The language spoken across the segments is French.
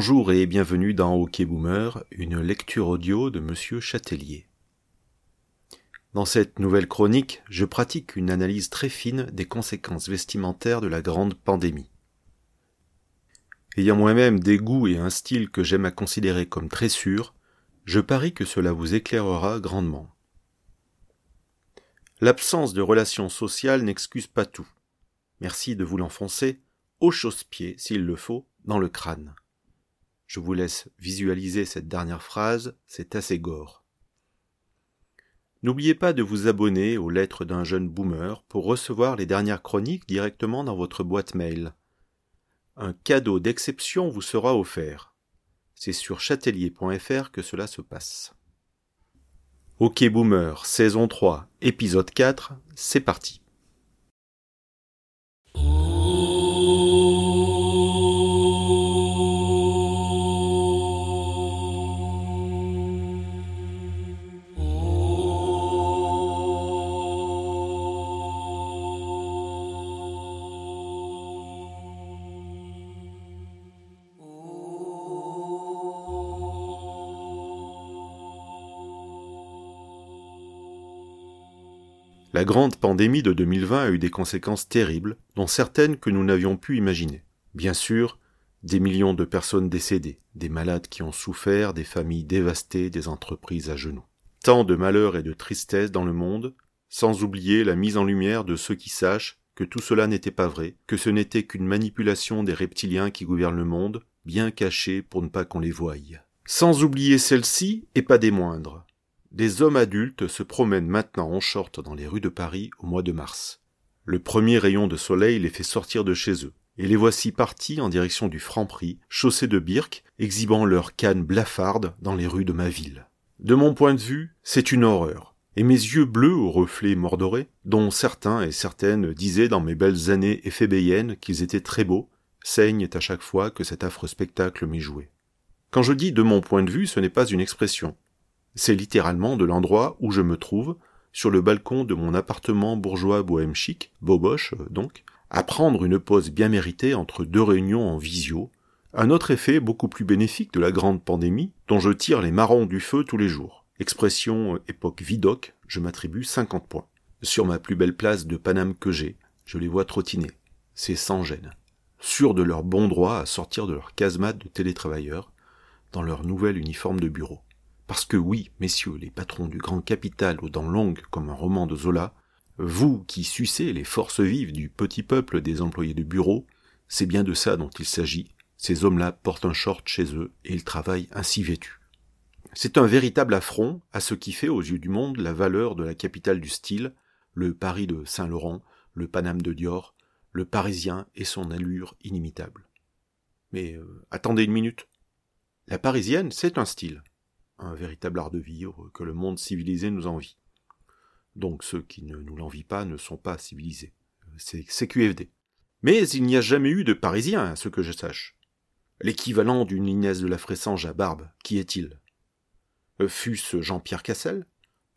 Bonjour et bienvenue dans OK Boomer, une lecture audio de Monsieur Châtelier. Dans cette nouvelle chronique, je pratique une analyse très fine des conséquences vestimentaires de la grande pandémie. Ayant moi-même des goûts et un style que j'aime à considérer comme très sûrs, je parie que cela vous éclairera grandement. L'absence de relations sociales n'excuse pas tout. Merci de vous l'enfoncer, au chausse-pied, s'il le faut, dans le crâne. Je vous laisse visualiser cette dernière phrase, c'est assez gore. N'oubliez pas de vous abonner aux lettres d'un jeune boomer pour recevoir les dernières chroniques directement dans votre boîte mail. Un cadeau d'exception vous sera offert. C'est sur châtelier.fr que cela se passe. Ok Boomer, saison 3, épisode 4, c'est parti. La grande pandémie de 2020 a eu des conséquences terribles, dont certaines que nous n'avions pu imaginer. Bien sûr, des millions de personnes décédées, des malades qui ont souffert, des familles dévastées, des entreprises à genoux. Tant de malheurs et de tristesse dans le monde, sans oublier la mise en lumière de ceux qui sachent que tout cela n'était pas vrai, que ce n'était qu'une manipulation des reptiliens qui gouvernent le monde, bien cachés pour ne pas qu'on les voie. Sans oublier celle-ci, et pas des moindres, des hommes adultes se promènent maintenant en short dans les rues de Paris au mois de mars. Le premier rayon de soleil les fait sortir de chez eux, et les voici partis en direction du Franc-Prix, chaussés de birques, exhibant leurs cannes blafardes dans les rues de ma ville. De mon point de vue, c'est une horreur, et mes yeux bleus aux reflets mordorés, dont certains et certaines disaient dans mes belles années éphébéennes qu'ils étaient très beaux, saignent à chaque fois que cet affreux spectacle m'est joué. Quand je dis de mon point de vue, ce n'est pas une expression. C'est littéralement de l'endroit où je me trouve, sur le balcon de mon appartement bourgeois bohème chic, boboche euh, donc, à prendre une pause bien méritée entre deux réunions en visio, un autre effet beaucoup plus bénéfique de la grande pandémie, dont je tire les marrons du feu tous les jours. Expression euh, époque vidoc, je m'attribue 50 points. Sur ma plus belle place de Paname que j'ai, je les vois trottiner. C'est sans gêne. Sûrs de leur bon droit à sortir de leur casemate de télétravailleurs, dans leur nouvel uniforme de bureau. Parce que oui, messieurs les patrons du grand capital aux dents longues comme un roman de Zola, vous qui sucez les forces vives du petit peuple des employés de bureau, c'est bien de ça dont il s'agit. Ces hommes-là portent un short chez eux et ils travaillent ainsi vêtus. C'est un véritable affront à ce qui fait aux yeux du monde la valeur de la capitale du style, le Paris de Saint-Laurent, le Paname de Dior, le Parisien et son allure inimitable. Mais euh, attendez une minute. La Parisienne, c'est un style un véritable art de vivre que le monde civilisé nous envie. Donc ceux qui ne nous l'envient pas ne sont pas civilisés. C'est QFD. Mais il n'y a jamais eu de Parisien, à ce que je sache. L'équivalent d'une Inès de la Fressange à barbe, qui est-il? Fût-ce Jean-Pierre Cassel,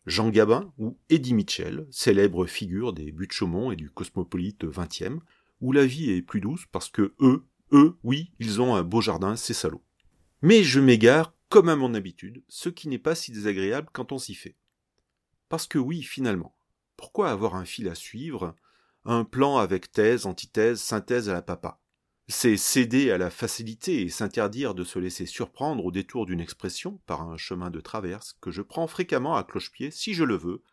Jean Gabin ou Eddie Mitchell, célèbre figure des Chaumont et du cosmopolite XXe, où la vie est plus douce parce que eux, eux, oui, ils ont un beau jardin, ces salauds. Mais je m'égare comme à mon habitude, ce qui n'est pas si désagréable quand on s'y fait. Parce que oui, finalement, pourquoi avoir un fil à suivre, un plan avec thèse, antithèse, synthèse à la papa? C'est céder à la facilité et s'interdire de se laisser surprendre au détour d'une expression par un chemin de traverse que je prends fréquemment à cloche-pied si je le veux,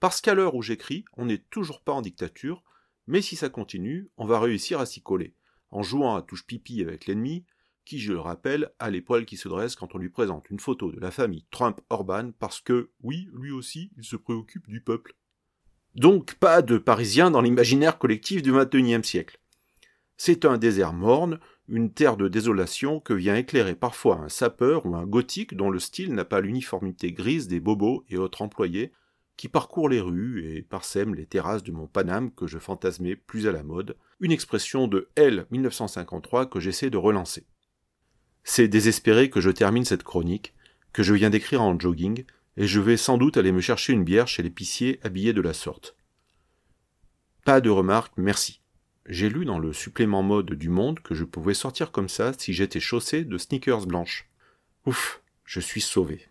parce qu'à l'heure où j'écris, on n'est toujours pas en dictature, mais si ça continue, on va réussir à s'y coller, en jouant à touche pipi avec l'ennemi, qui, je le rappelle, a les poils qui se dressent quand on lui présente une photo de la famille Trump-Orban parce que, oui, lui aussi, il se préoccupe du peuple. Donc pas de Parisiens dans l'imaginaire collectif du XXIe siècle. C'est un désert morne, une terre de désolation que vient éclairer parfois un sapeur ou un gothique dont le style n'a pas l'uniformité grise des bobos et autres employés qui parcourent les rues et parsèment les terrasses de mon Paname que je fantasmais plus à la mode, une expression de L 1953 que j'essaie de relancer. C'est désespéré que je termine cette chronique, que je viens d'écrire en jogging, et je vais sans doute aller me chercher une bière chez l'épicier habillé de la sorte. Pas de remarques, merci. j'ai lu dans le supplément mode du Monde que je pouvais sortir comme ça si j'étais chaussé de sneakers blanches. Ouf, je suis sauvé.